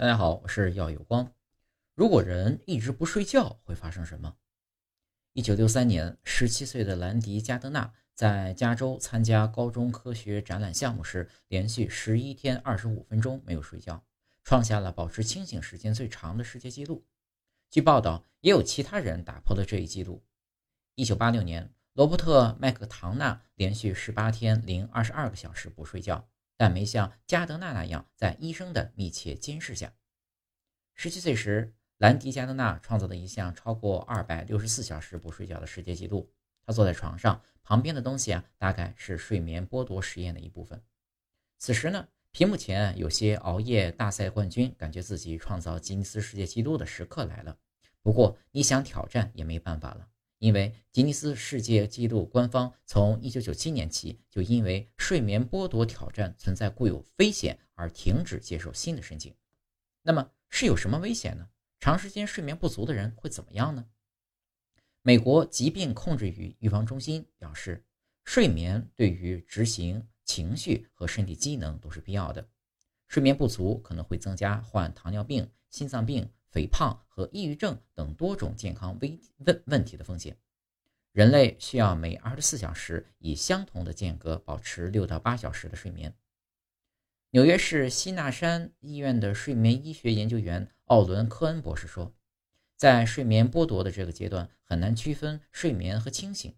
大家好，我是耀有光。如果人一直不睡觉，会发生什么？一九六三年，十七岁的兰迪·加德纳在加州参加高中科学展览项目时，连续十一天二十五分钟没有睡觉，创下了保持清醒时间最长的世界纪录。据报道，也有其他人打破了这一纪录。一九八六年，罗伯特·麦克唐纳连续十八天零二十二个小时不睡觉。但没像加德纳那样在医生的密切监视下。十七岁时，兰迪·加德纳创造了一项超过二百六十四小时不睡觉的世界纪录。他坐在床上，旁边的东西啊，大概是睡眠剥夺实验的一部分。此时呢，屏幕前有些熬夜大赛冠军感觉自己创造吉尼斯世界纪录的时刻来了。不过，你想挑战也没办法了。因为吉尼斯世界纪录官方从1997年起就因为睡眠剥夺挑战存在固有危险而停止接受新的申请。那么是有什么危险呢？长时间睡眠不足的人会怎么样呢？美国疾病控制与预防中心表示，睡眠对于执行、情绪和身体机能都是必要的。睡眠不足可能会增加患糖尿病、心脏病。肥胖和抑郁症等多种健康危问问题的风险。人类需要每二十四小时以相同的间隔保持六到八小时的睡眠。纽约市西纳山医院的睡眠医学研究员奥伦·科恩博士说，在睡眠剥夺的这个阶段，很难区分睡眠和清醒。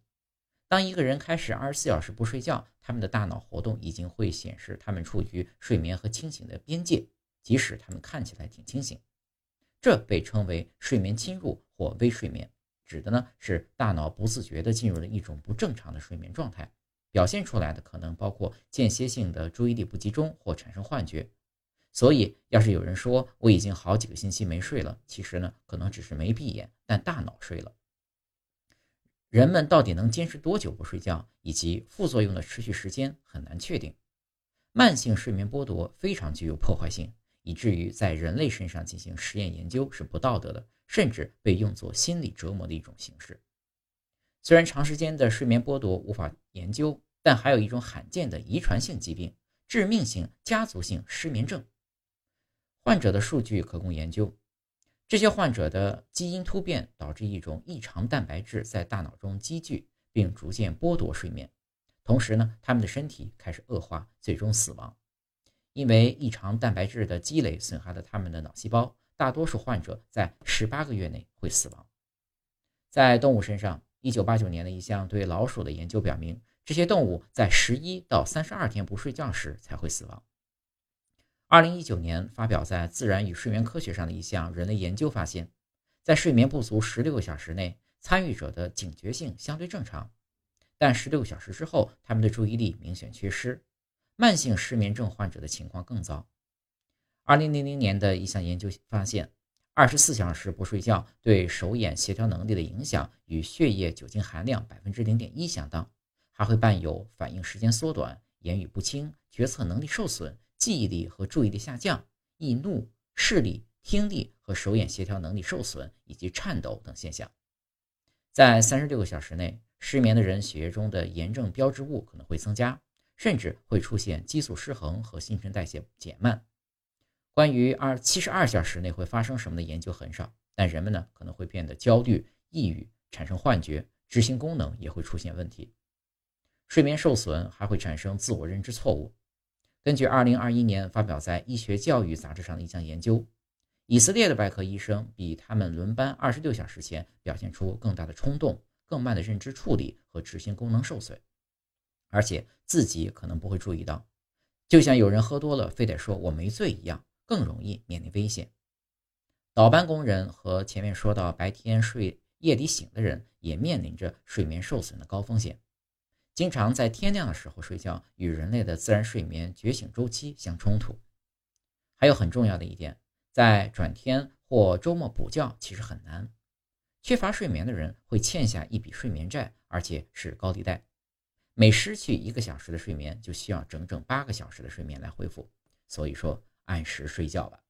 当一个人开始二十四小时不睡觉，他们的大脑活动已经会显示他们处于睡眠和清醒的边界，即使他们看起来挺清醒。这被称为睡眠侵入或微睡眠，指的呢是大脑不自觉地进入了一种不正常的睡眠状态，表现出来的可能包括间歇性的注意力不集中或产生幻觉。所以，要是有人说我已经好几个星期没睡了，其实呢可能只是没闭眼，但大脑睡了。人们到底能坚持多久不睡觉，以及副作用的持续时间很难确定。慢性睡眠剥夺非常具有破坏性。以至于在人类身上进行实验研究是不道德的，甚至被用作心理折磨的一种形式。虽然长时间的睡眠剥夺无法研究，但还有一种罕见的遗传性疾病——致命性家族性失眠症。患者的数据可供研究。这些患者的基因突变导致一种异常蛋白质在大脑中积聚，并逐渐剥夺睡眠。同时呢，他们的身体开始恶化，最终死亡。因为异常蛋白质的积累损害了他们的脑细胞，大多数患者在十八个月内会死亡。在动物身上，1989年的一项对老鼠的研究表明，这些动物在十一到三十二天不睡觉时才会死亡。2019年发表在《自然与睡眠科学》上的一项人类研究发现，在睡眠不足16个小时内，参与者的警觉性相对正常，但16小时之后，他们的注意力明显缺失。慢性失眠症患者的情况更糟。二零零零年的一项研究发现，二十四小时不睡觉对手眼协调能力的影响与血液酒精含量百分之零点一相当，还会伴有反应时间缩短、言语不清、决策能力受损、记忆力和注意力下降、易怒、视力、听力和手眼协调能力受损以及颤抖等现象。在三十六个小时内，失眠的人血液中的炎症标志物可能会增加。甚至会出现激素失衡和新陈代谢减慢。关于二七十二小时内会发生什么的研究很少，但人们呢可能会变得焦虑、抑郁，产生幻觉，执行功能也会出现问题。睡眠受损还会产生自我认知错误。根据二零二一年发表在《医学教育》杂志上的一项研究，以色列的外科医生比他们轮班二十六小时前表现出更大的冲动、更慢的认知处理和执行功能受损。而且自己可能不会注意到，就像有人喝多了非得说我没醉一样，更容易面临危险。倒班工人和前面说到白天睡夜里醒的人也面临着睡眠受损的高风险。经常在天亮的时候睡觉，与人类的自然睡眠觉醒周期相冲突。还有很重要的一点，在转天或周末补觉其实很难。缺乏睡眠的人会欠下一笔睡眠债，而且是高利贷。每失去一个小时的睡眠，就需要整整八个小时的睡眠来恢复。所以说，按时睡觉吧。